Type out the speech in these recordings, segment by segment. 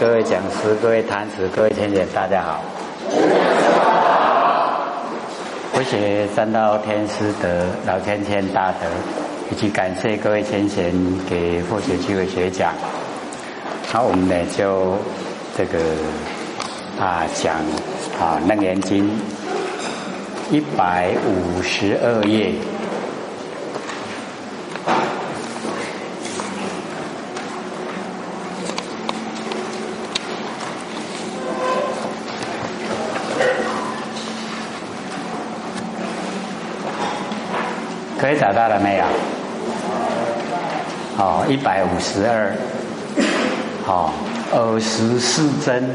各位讲师、各位坛子、各位天贤，大家好。我写三道天师德、老天天大德，以及感谢各位天贤给佛学机会学讲。好，我们呢就这个啊讲啊《楞严经》一百五十二页。到了没有？哦，一百五十二，哦，二十四针，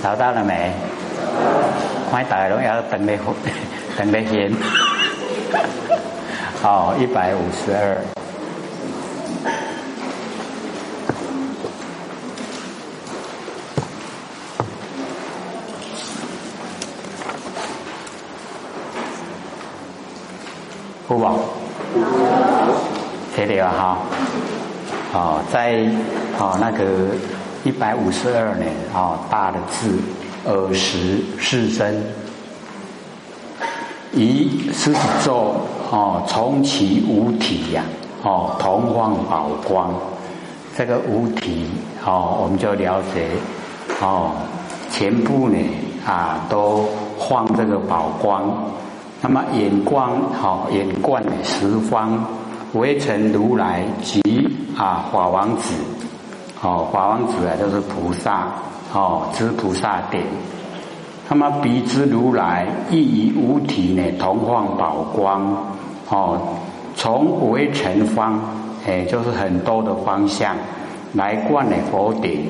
找到了没？快打拢要等你 等你先。好，一百五十二。不吧？这里了哈。哦，在哦那个一百五十二年哦大的字耳识是真，以狮子座哦从其五体呀哦同放宝光，这个五体哦我们就了解哦全部呢啊都放这个宝光。那么眼光好，眼观十方，围成如来及啊法王子，哦法王子啊就是菩萨，哦知菩萨点。那么彼之如来亦以五体呢同放宝光，哦从围成方，哎就是很多的方向来观呢佛顶，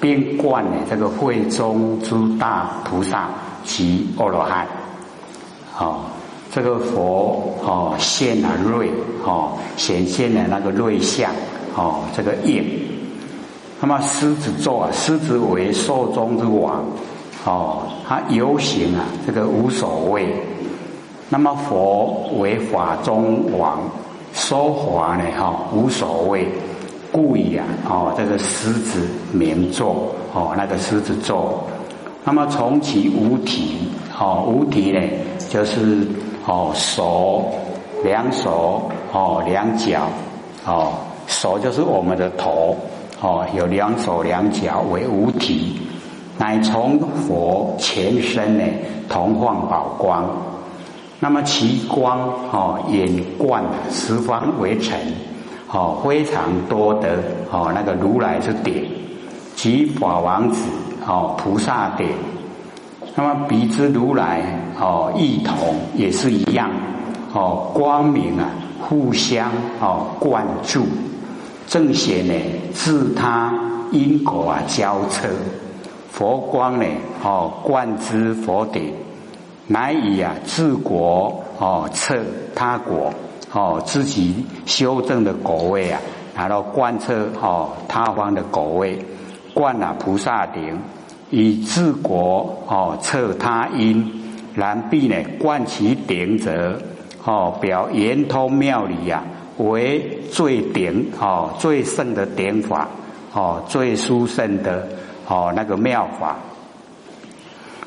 并观呢这个会中诸大菩萨及阿罗汉。哦，这个佛哦现了瑞哦显现了那个瑞相哦这个印，那么狮子座啊狮子为寿中之王哦他游行啊这个无所谓，那么佛为法中王说法呢哈无所谓，故意啊哦这个狮子名座哦那个狮子座，那么从其无体哦无体呢。就是哦手两手哦两脚哦手就是我们的头哦有两手两脚为五体，乃从佛全身呢同放宝光，那么其光哦眼观十方为尘哦非常多的哦那个如来之点及法王子哦菩萨点。那么彼之如来哦，异同也是一样哦，光明啊，互相哦灌注，正邪呢自他因果啊交彻，佛光呢哦灌之佛顶，乃以啊治国哦彻他国哦自己修正的果位啊，然后贯彻哦他方的果位，灌了菩萨顶。以治国哦，测他因，然必呢贯其顶者哦，表圆通妙理呀，为最顶哦，最胜的点法哦，最殊胜的哦那个妙法。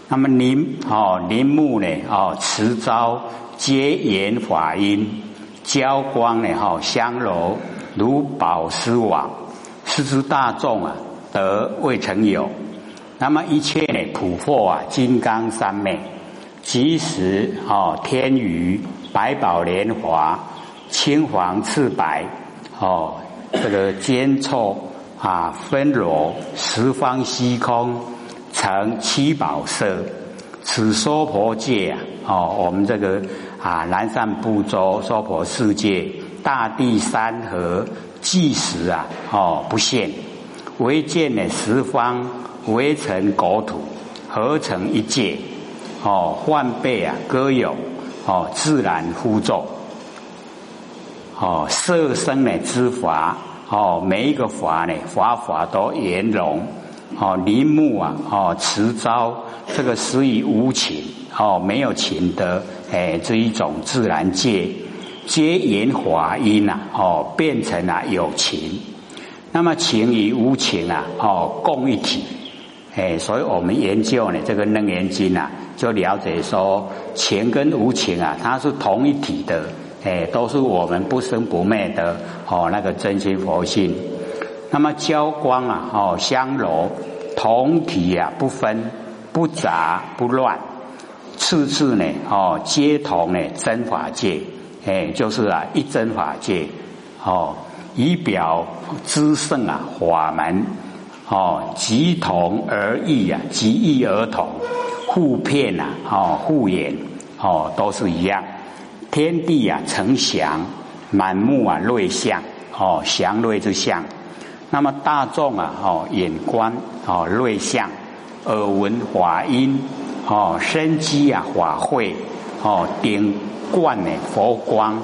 那么林哦林木呢哦，持招皆言法音，交光呢哈香柔如宝石网，是之大众啊，得未曾有。那么一切呢？普获啊，金刚三昧，即时哦，天宇百宝莲华，青黄赤白哦，这个尖错啊，分罗十方虚空成七宝色，此娑婆界啊，哦，我们这个啊南赡部洲娑婆世界，大地山河即时啊，哦不现，唯见呢十方。围成国土，合成一界，哦，万辈啊，歌咏哦，自然呼作，哦，色身呢之法，哦，每一个法呢，法法都圆融，哦，林木啊，哦，持招，这个属于无情，哦，没有情的，哎，这一种自然界，皆言华音呐，哦，变成了有情。那么情与无情啊，哦，共一体。哎，所以我们研究呢这个《楞严经》啊，就了解说情跟无情啊，它是同一体的。哎，都是我们不生不灭的哦，那个真心佛性。那么交光啊，哦，香柔同体啊，不分不杂不乱，次次呢，哦，皆同呢真法界。哎，就是啊，一真法界。哦，以表之胜啊，法门。哦，即同而异啊，即异而同，互骗呐，哦，互掩，哦，都是一样。天地啊，成祥，满目啊，瑞相，哦，祥瑞之相。那么大众啊，哦，眼观哦，瑞相，耳闻法音，哦，身机啊，法会，哦，顶冠呢，佛光，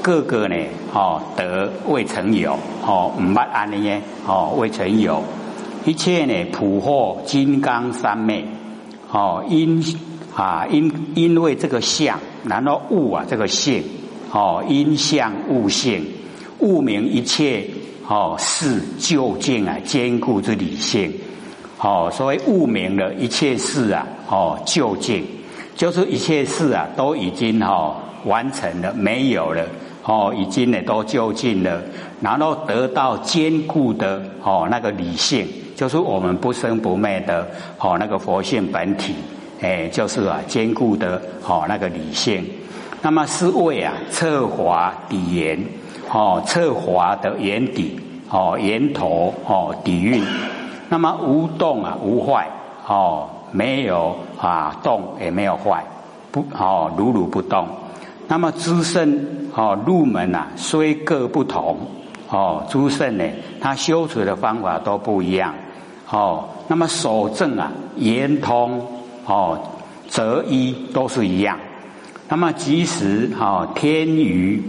个个呢，哦，得未曾有，哦，唔捌安尼耶，哦，未曾有，一切呢，普获金刚三昧，哦，因啊，因因为这个相。然后物啊，这个性。哦，因相物性，物明一切哦事究竟啊，坚固之理性。哦，所谓物明了一切事啊哦究竟，就是一切事啊都已经哦完成了，没有了哦，已经呢都究竟了，然后得到坚固的哦那个理性，就是我们不生不灭的哦那个佛性本体。哎，就是啊，坚固的哦，那个理性。那么是为啊，测华底岩，哦，测华的眼底，哦，源头哦，底蕴。那么无动啊，无坏，哦，没有啊，动也没有坏，不，哦，如如不动。那么诸圣哦，入门啊，虽各不同，哦，诸圣呢，他修持的方法都不一样，哦。那么守正啊，圆通。哦，择一都是一样。那么即使哦，天宇、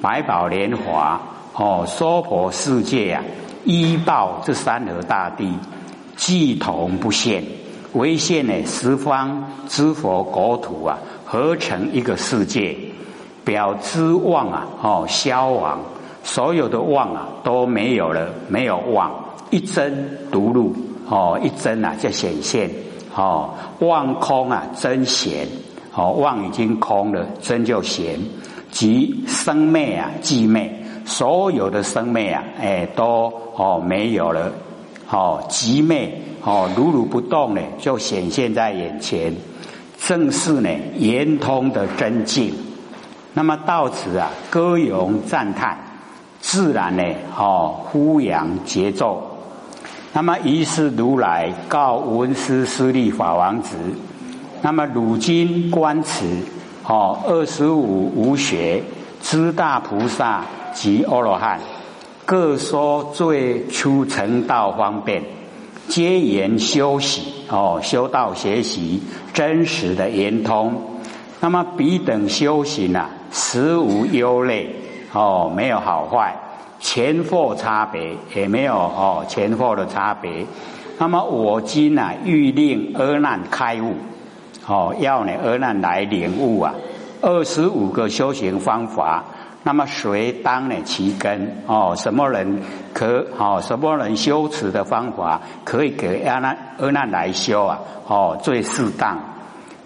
百宝莲华、哦，娑婆世界啊，依报这三河大地，既同不现，唯现呢十方之佛国土啊，合成一个世界。表之妄啊，哦，消亡，所有的妄啊都没有了，没有妄，一真独入，哦，一真啊就显现。哦，妄空啊，真显。哦，妄已经空了，真就显。即生灭啊，即灭。所有的生灭啊，哎，都哦没有了。哦，寂灭。哦，如如不动呢，就显现在眼前。正是呢，圆通的真境。那么到此啊，歌咏赞叹，自然呢，哦，呼扬节奏。那么，于是如来告文殊师利法王子：“那么，汝今观此，哦，二十五无学知大菩萨及阿罗汉，各说最初成道方便，皆言修习，哦，修道学习真实的圆通。那么，彼等修行啊，实无忧累，哦，没有好坏。”前后差别也没有哦，前后的差别。那么我今啊，欲令阿难开悟，哦，要呢阿难来领悟啊。二十五个修行方法，那么谁当呢其根？哦，什么人可？哦，什么人修持的方法可以给阿难阿难来修啊？哦，最适当。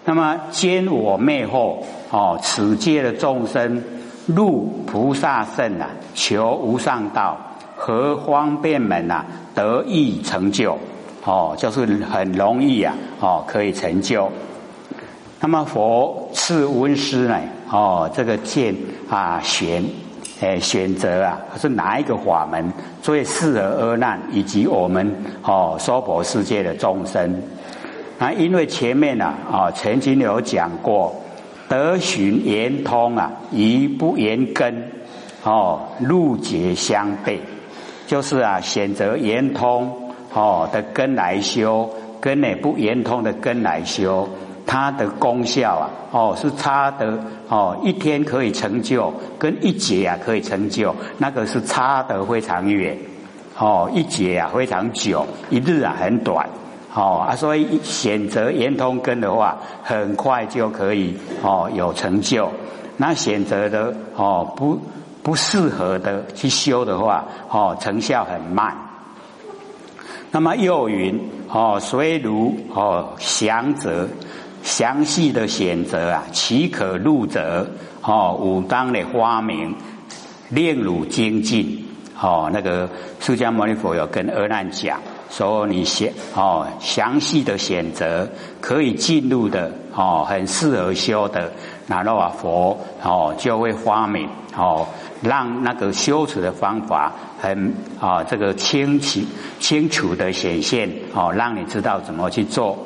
那么兼我灭后，哦，此界的众生。入菩萨圣啊，求无上道何方便门啊，得意成就哦，就是很容易啊哦，可以成就。那么佛赐温师呢哦，这个见啊选诶选择啊是哪一个法门最适合阿难以及我们哦娑婆世界的众生？啊，因为前面呢啊曾经有讲过。得循圆通啊，以不圆根哦，路结相悖，就是啊，选择圆通哦的根来修，跟那不圆通的根来修，它的功效啊哦是差的哦，一天可以成就，跟一节啊可以成就，那个是差得非常远哦，一节啊非常久，一日啊很短。哦啊，所以选择圆通根的话，很快就可以哦有成就。那选择的哦不不适合的去修的话，哦成效很慢。那么又云哦，虽如哦详则详细的选择啊，岂可入则哦？武当的花名令汝精进哦。那个释迦牟尼佛有跟阿难讲。说你选哦，详细的选择可以进入的哦，很适合修的，然后啊佛哦就会发明哦，让那个修持的方法很啊这个清晰清楚的显现哦，让你知道怎么去做。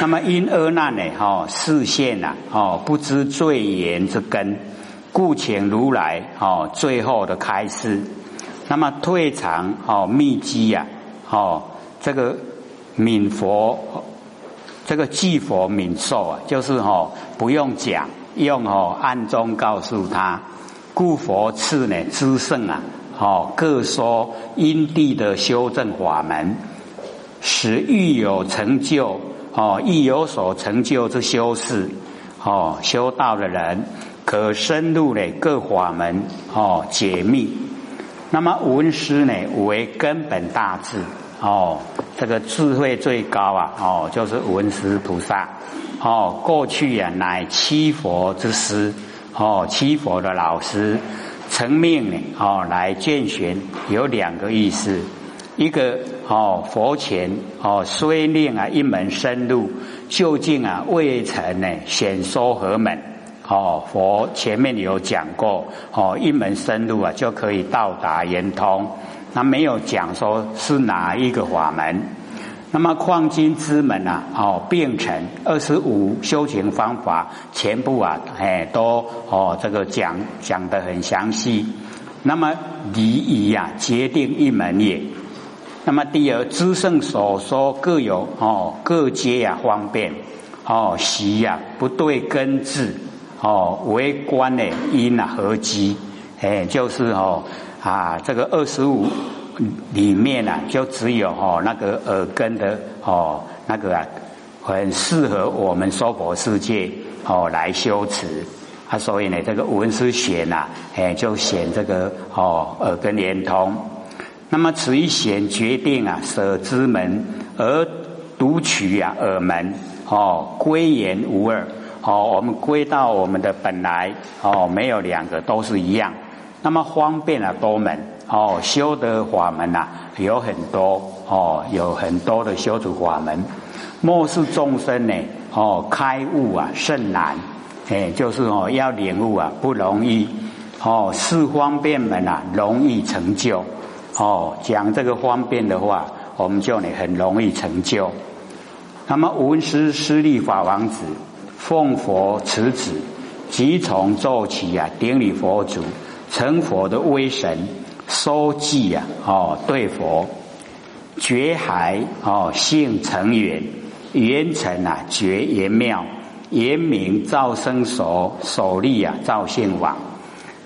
那么因恶难呢哈视线呐哦不知罪言之根，故请如来哦最后的开示。那么退藏哦秘籍呀。哦，这个敏佛，这个记佛敏受啊，就是哦不用讲，用哦暗中告诉他，故佛赐呢知圣啊，哦各说因地的修正法门，使欲有成就哦亦有所成就之修士哦修道的人，可深入呢各法门哦解密。那么文师呢为根本大智哦，这个智慧最高啊哦，就是文师菩萨哦。过去呀乃七佛之师哦，七佛的老师成命呢哦来见玄，有两个意思，一个哦佛前哦虽令啊一门深入，究竟啊未曾呢显说何门。哦，佛前面有讲过，哦，一门深入啊，就可以到达圆通。那没有讲说是哪一个法门。那么矿经之门啊，哦，变成二十五修行方法，全部啊，哎，都哦，这个讲讲的很详细。那么离仪呀，决定一门也。那么第二，知圣所说各有哦，各皆呀方便哦，习呀不对根治。哦，为观的因啊合积，哎，就是哦啊，这个二十五里面啊，就只有哦那个耳根的哦那个啊，很适合我们娑婆世界哦来修持啊，所以呢，这个文思选呐，哎，就选这个哦耳根连通。那么此一选决定啊，舍之门而独取啊耳门哦，归言无二。哦，我们归到我们的本来哦，没有两个都是一样。那么方便了多门哦，修得法门呐有很多哦，有很多的修持法门。末世众生呢哦，开悟啊甚难，哎，就是哦要领悟啊不容易哦，是方便门啊容易成就哦。讲这个方便的话，我们就呢很容易成就。那么文师师利法王子。奉佛持旨，即从做起啊，顶礼佛祖，成佛的威神，收记啊，哦，对佛，觉海哦，性成缘，缘成啊，觉言妙，言明造生所，所立啊，造性王。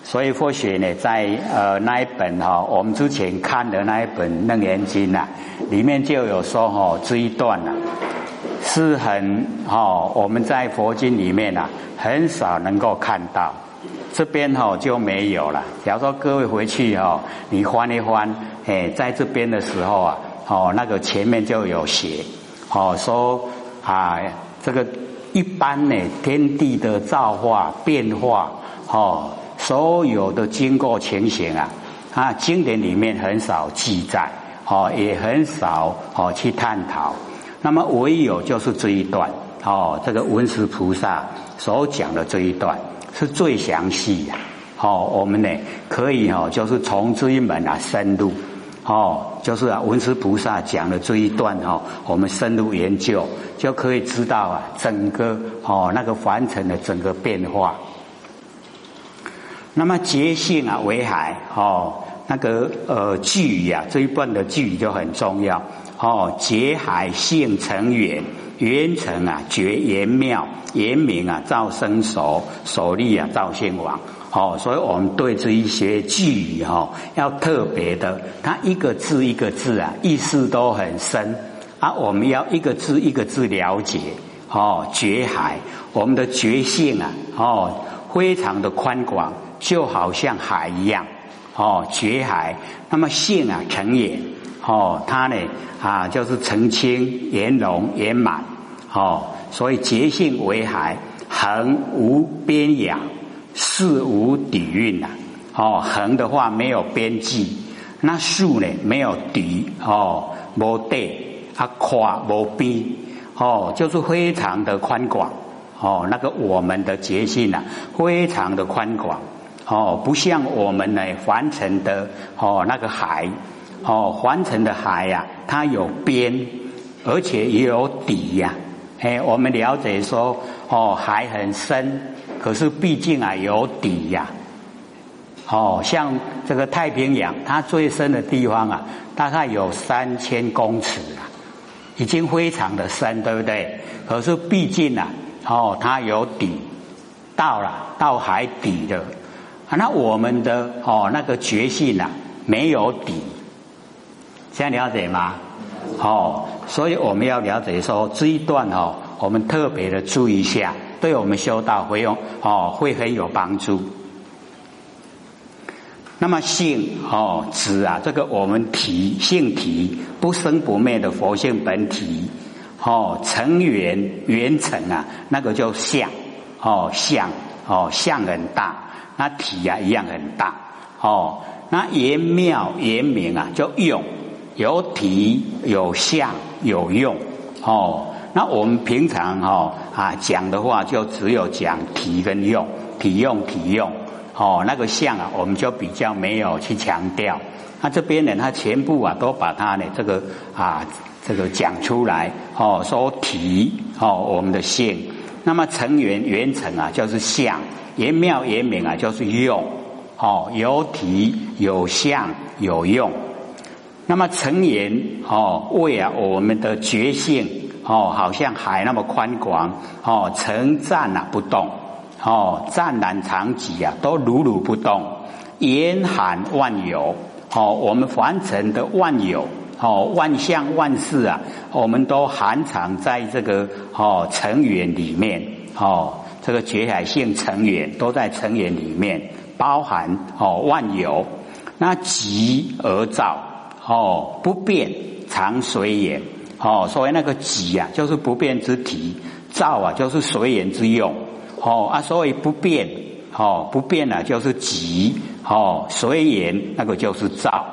所以佛学呢，在呃那一本哈，我们之前看的那一本《楞严经》呐，里面就有说哈这一段呐。是很哦，我们在佛经里面啊，很少能够看到，这边哈就没有了。假如说各位回去哈，你翻一翻，哎，在这边的时候啊，哦，那个前面就有写，哦，说啊，这个一般呢，天地的造化变化，哦，所有的经过情形啊，啊，经典里面很少记载，哦，也很少哦去探讨。那么唯有就是这一段哦，这个文殊菩萨所讲的这一段是最详细的哦。我们呢可以哦，就是从这一门啊深入哦，就是啊文殊菩萨讲的这一段哦，我们深入研究就可以知道啊整个哦那个凡尘的整个变化。那么觉性啊为海哦，那个呃句语啊这一段的句语就很重要。哦，结海性成缘，缘成啊，觉言妙，言明啊，造生熟，熟立啊，造性王。哦，所以我们对这一些句语哈，要特别的，它一个字一个字啊，意思都很深啊。我们要一个字一个字了解。哦，觉海，我们的觉性啊，哦，非常的宽广，就好像海一样。哦，觉海，那么性啊，成也。哦，它呢啊就是澄清圆融圆满哦，所以觉性为海，恒无边仰，事无底蕴呐。哦，恒的话没有边际，那竖呢没有底哦，无底啊宽无边哦，就是非常的宽广哦。那个我们的觉性啊，非常的宽广哦，不像我们呢凡尘的哦那个海哦，凡尘的海呀，它有边，而且也有底呀。哎，我们了解说哦，海很深，可是毕竟啊有底呀。哦，像这个太平洋，它最深的地方啊，大概有三千公尺啊，已经非常的深，对不对？可是毕竟啊，哦，它有底，到了到海底的，那我们的哦那个觉性啊，没有底，这样了解吗？哦，所以我们要了解说这一段哦，我们特别的注意一下，对我们修道会用哦会很有帮助。那么性哦，指啊，这个我们体性体不生不灭的佛性本体哦，成圆圆成啊，那个叫相哦，相哦，相很大，那体啊一样很大哦，那言妙言明啊，叫用有体有相有用哦，那我们平常哦啊讲的话，就只有讲体跟用，体用体用。哦，那个相啊，我们就比较没有去强调。那这边呢，他全部啊都把它呢这个啊这个讲出来。哦，说体哦，我们的性。那么成缘缘成啊，就是相；言妙言明啊，就是用。哦，有体有相有用。那么成言哦，为啊我们的觉性哦，好像海那么宽广哦，成湛啊不动。哦，湛然长寂啊，都如如不动，严寒万有。哦，我们凡尘的万有，哦，万象万事啊，我们都含藏在这个哦成缘里面。哦，这个觉海性成缘都在成缘里面，包含哦万有。那极而造，哦不变常随缘。哦，所谓那个极啊，就是不变之体；造啊，就是随缘之用。哦啊，所以不变，哦不变呢就是极，哦随缘那个就是造，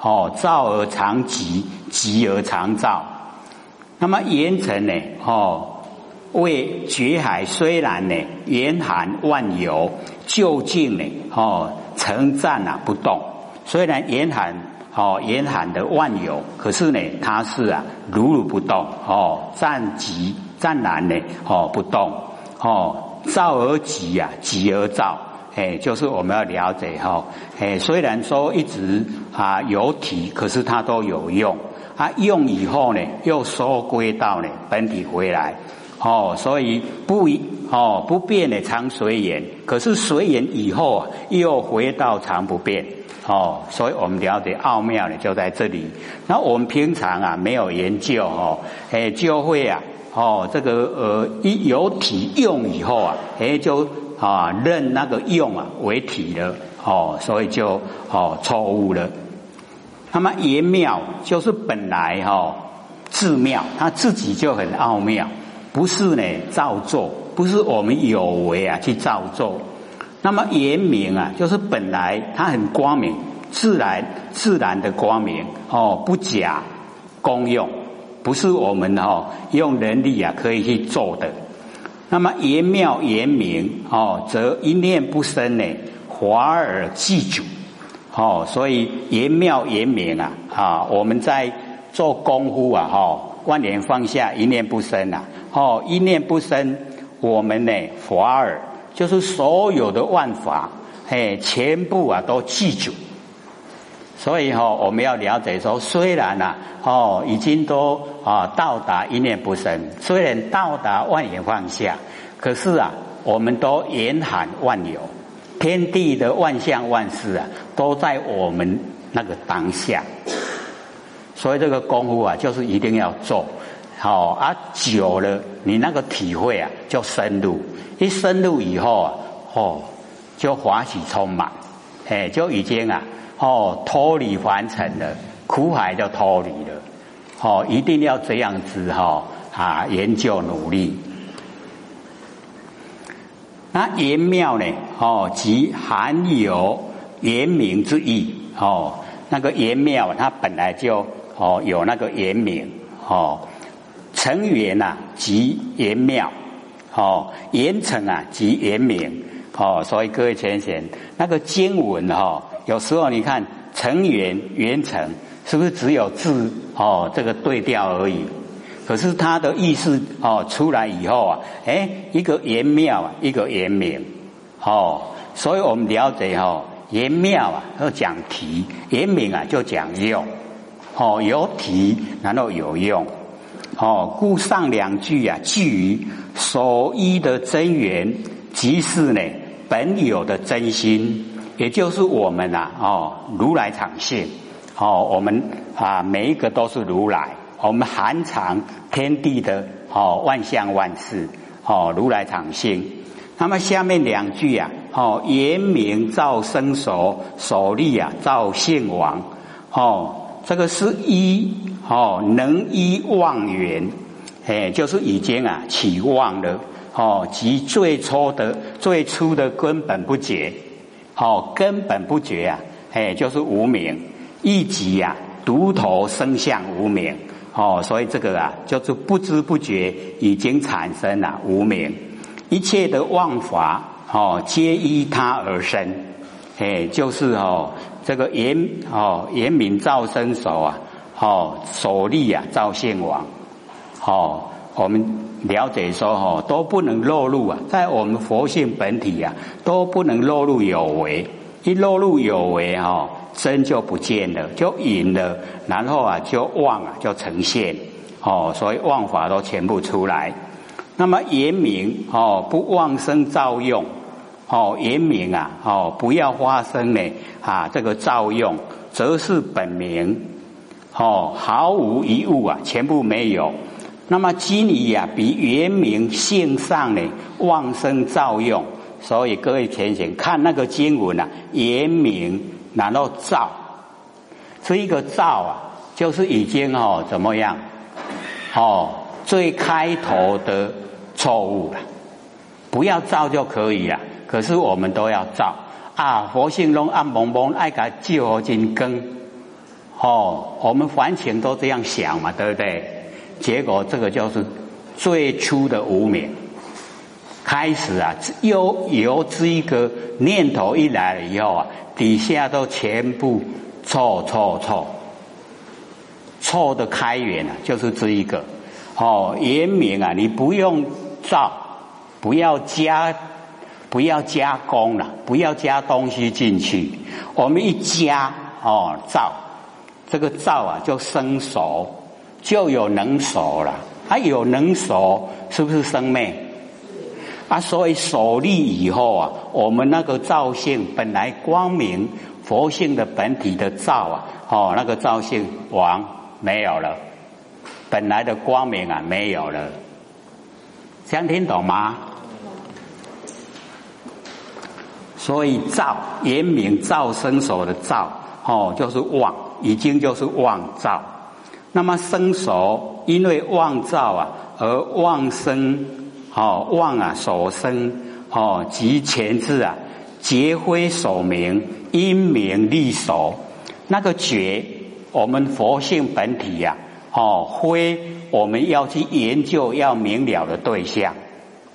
哦造而常极，极而常造。那么言成呢，哦为绝海虽然呢严寒万有，究竟呢，哦成战啊不动。虽然严寒，哦严寒的万有，可是呢它是啊如如不动，哦暂极暂然呢，哦不动，哦。造而极呀，极而造，哎，就是我们要了解哈，哎，虽然说一直啊有体，可是它都有用，啊用以后呢，又收归到呢本体回来，哦，所以不一哦不变的常随缘，可是随缘以后啊，又回到常不变，哦，所以我们了解奥妙呢就在这里。那我们平常啊没有研究哦，哎就会啊。哦，这个呃，一有体用以后啊，哎，就啊认那个用啊为体了，哦，所以就哦错误了。那么言妙就是本来哈自妙，它自己就很奥妙，不是呢造作，不是我们有为啊去造作。那么言明啊，就是本来它很光明，自然自然的光明，哦，不假功用。不是我们哦用人力啊可以去做的。那么言妙言明哦，则一念不生呢，华而记主哦。所以言妙言明啊啊，我们在做功夫啊哈，万念放下，一念不生啊哦，一念不生，我们呢华而就是所有的万法哎，全部啊都记住。所以哈，我们要了解说，虽然呐，哦，已经都啊到达一念不生，虽然到达万缘放下，可是啊，我们都严喊万有，天地的万象万事啊，都在我们那个当下。所以这个功夫啊，就是一定要做，好啊，久了你那个体会啊，就深入，一深入以后啊，哦，就欢喜充满，哎，就已经啊。哦，脱离凡尘了，苦海就脱离了。哦，一定要这样子哈啊，研究努力。那圆妙呢？哦，即含有言明之意。哦，那个圆妙，它本来就哦有那个言明。哦，成圆呐，即圆妙。哦，圆成啊，即圆明。哦，所以各位浅显，那个经文哈，有时候你看成圆圆成。是不是只有字哦？这个对调而已。可是它的意思哦出来以后啊，哎，一个言妙啊，一个言明哦。所以我们了解哦，言妙啊要讲题，言明啊就讲用哦，有题然后有用哦。故上两句啊，基于所依的真源，即是呢本有的真心，也就是我们呐哦如来常性。哦，我们啊，每一个都是如来，我们含藏天地的哦，万象万事哦，如来常性。那么下面两句啊，哦，言明造生所所立啊造性王，哦，这个是一哦，能依妄缘，哎，就是已经啊起妄了，哦，即最初的最初的根本不觉，哦，根本不觉啊，哎，就是无名。一即呀，独头生相无名哦，所以这个啊，就是不知不觉已经产生了无名。一切的妄法哦，皆依他而生，哎，就是哦，这个严哦严明造生手啊，哦所立啊造现王，哦，我们了解说哦，都不能落入啊，在我们佛性本体啊，都不能落入有为，一落入有为哦。真就不见了，就隐了，然后啊，就妄啊，就呈现哦，所以妄法都全部出来。那么言明哦，不妄生造用哦，言明啊哦，不要发生呢啊，这个造用，则是本名哦，毫无一物啊，全部没有。那么基尼呀，比原名性上呢妄生造用，所以各位浅显看那个经文啊，原明。然后造，这一个造啊，就是已经哦怎么样？哦，最开头的错误了，不要造就可以了。可是我们都要造啊！佛性中暗蒙蒙爱改救金根，哦，我们凡情都这样想嘛，对不对？结果这个就是最初的无名，开始啊，由由这一个念头一来了以后啊。底下都全部错错错，错的开源啊，就是这一个哦，严明啊，你不用造，不要加，不要加工了，不要加东西进去，我们一加哦造，这个造啊就生熟，就有能熟了，它有能熟，是不是生灭？啊，所以守立以后啊，我们那个造性本来光明佛性的本体的造啊，哦，那个造性王没有了，本来的光明啊没有了，这样听懂吗？所以造严明造生所的造，哦，就是妄，已经就是妄造。那么生熟，因为妄造啊，而妄生。哦，妄啊，所生哦，即前字啊，结灰所明，因明立守。那个觉，我们佛性本体呀，哦，灰我们要去研究要明了的对象。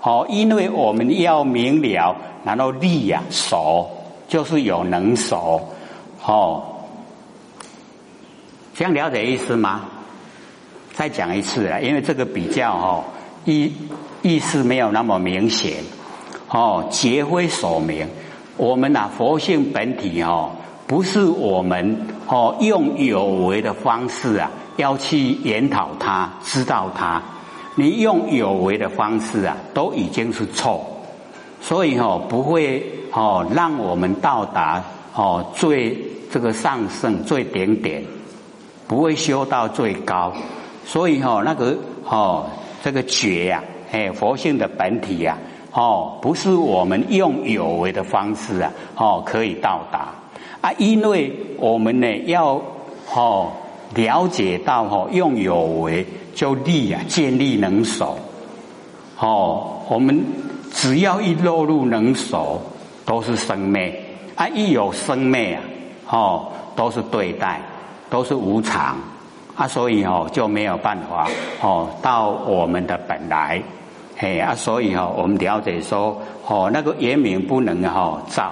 哦，因为我们要明了，然后立呀守，就是有能守。哦，这样了解意思吗？再讲一次啊，因为这个比较哦意。意思没有那么明显，哦，结灰所明。我们呐，佛性本体哦，不是我们哦用有为的方式啊，要去研讨它、知道它。你用有为的方式啊，都已经是错，所以哦，不会哦让我们到达哦最这个上圣最顶点，不会修到最高。所以哦，那个哦这个觉呀。哎，佛性的本体呀，哦，不是我们用有为的方式啊，哦，可以到达啊，因为我们呢要哦了解到哦，用有为就立啊，建立能守。哦，我们只要一落入能守，都是生灭啊！一有生灭啊，哦，都是对待，都是无常啊，所以哦就没有办法哦到我们的本来，嘿啊，所以哈我们了解说哦那个圆明不能哈照，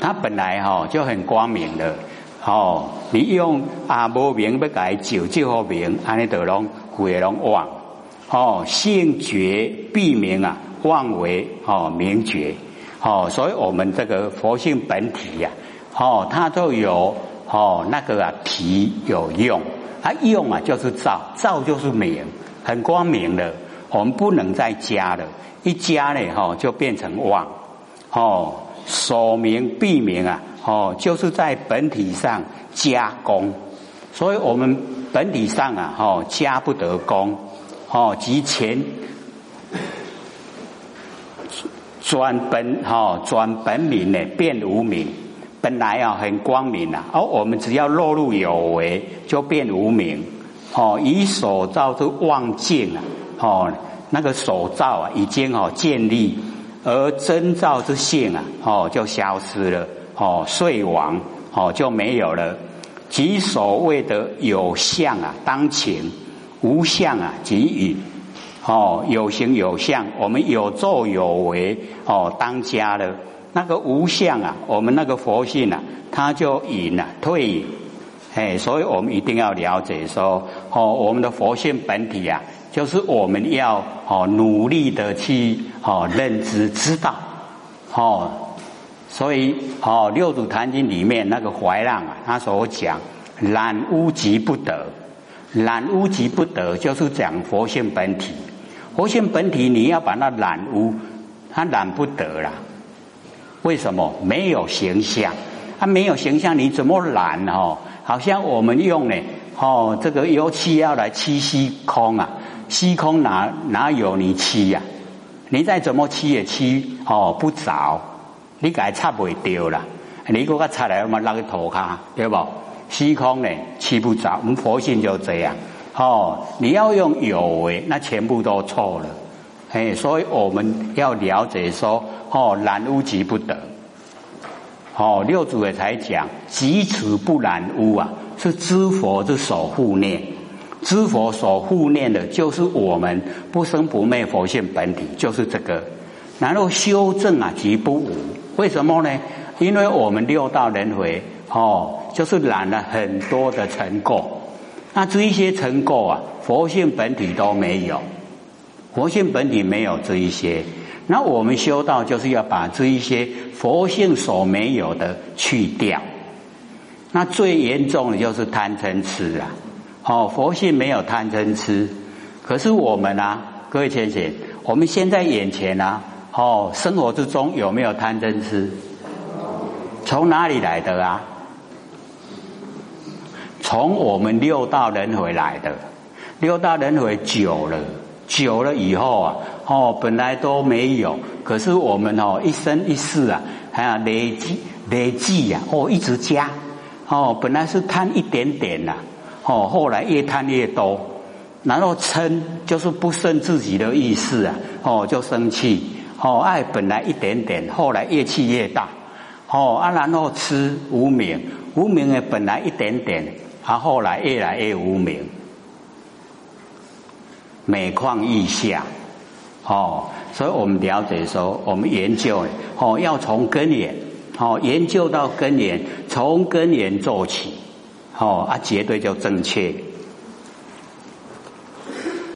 它本来哈就很光明的哦，你用啊无明不改照就好明，安尼得拢会拢忘。哦，性觉必明啊，妄为哦明觉，哦，所以我们这个佛性本体呀，哦，它都有哦那个啊提有用，它用啊就是照，照就是明，很光明的，我们不能再加了，一加呢哈就变成妄，哦，所明必明啊，哦，就是在本体上加工，所以我们本体上啊，哦加不得功。哦，即前转本哈转本名呢变无名，本来啊很光明啊，而我们只要落入有为，就变无名。哦，以所造之妄境啊，哦那个所造啊已经哦建立，而真造之性啊，哦就消失了，哦碎亡，哦就没有了。即所谓的有相啊，当前。无相啊，即以哦有形有相，我们有作有为哦当家了那个无相啊，我们那个佛性啊，它就隐了退隐，哎，所以我们一定要了解说哦，我们的佛性本体啊，就是我们要哦努力的去哦认知知道哦，所以哦六祖坛经里面那个怀让啊，他所讲染污即不得。染污即不得，就是讲佛性本体。佛性本体，你要把它染污，它染不得了。为什么？没有形象，它没有形象，你怎么染哦？好像我们用呢，哦，这个油漆要来漆虚空啊，虚空哪哪有你漆呀？你再怎么漆也漆哦不着，你改擦不掉了。你如果擦来嘛，那个涂卡，对不？虚空呢，漆不着。我们佛性就这样，哦，你要用有为，那全部都错了，哎，所以我们要了解说，哦，染污即不得，哦，六祖也才讲，即此不染污啊，是知佛之所护念，知佛所护念的，就是我们不生不灭佛性本体，就是这个。然后修正啊，即不无，为什么呢？因为我们六道轮回。哦，就是染了很多的尘垢，那这一些尘垢啊，佛性本体都没有，佛性本体没有这一些，那我们修道就是要把这一些佛性所没有的去掉，那最严重的就是贪嗔痴啊，哦，佛性没有贪嗔痴，可是我们啊，各位先生，我们现在眼前啊，哦，生活之中有没有贪嗔痴？从哪里来的啊？从我们六道轮回来的，六道轮回久了，久了以后啊，哦，本来都没有，可是我们哦，一生一世啊，还要累积累积呀，哦，一直加，哦，本来是贪一点点呐，哦，后来越贪越多，然后嗔就是不顺自己的意思啊，哦，就生气，哦，爱本来一点点，后来越气越大，哦，啊，然后吃无名，无名呢本来一点点。啊后来越来越无名，每况愈下，哦，所以我们了解说，我们研究哦，要从根源，哦，研究到根源，从根源做起，哦，啊，绝对就正确。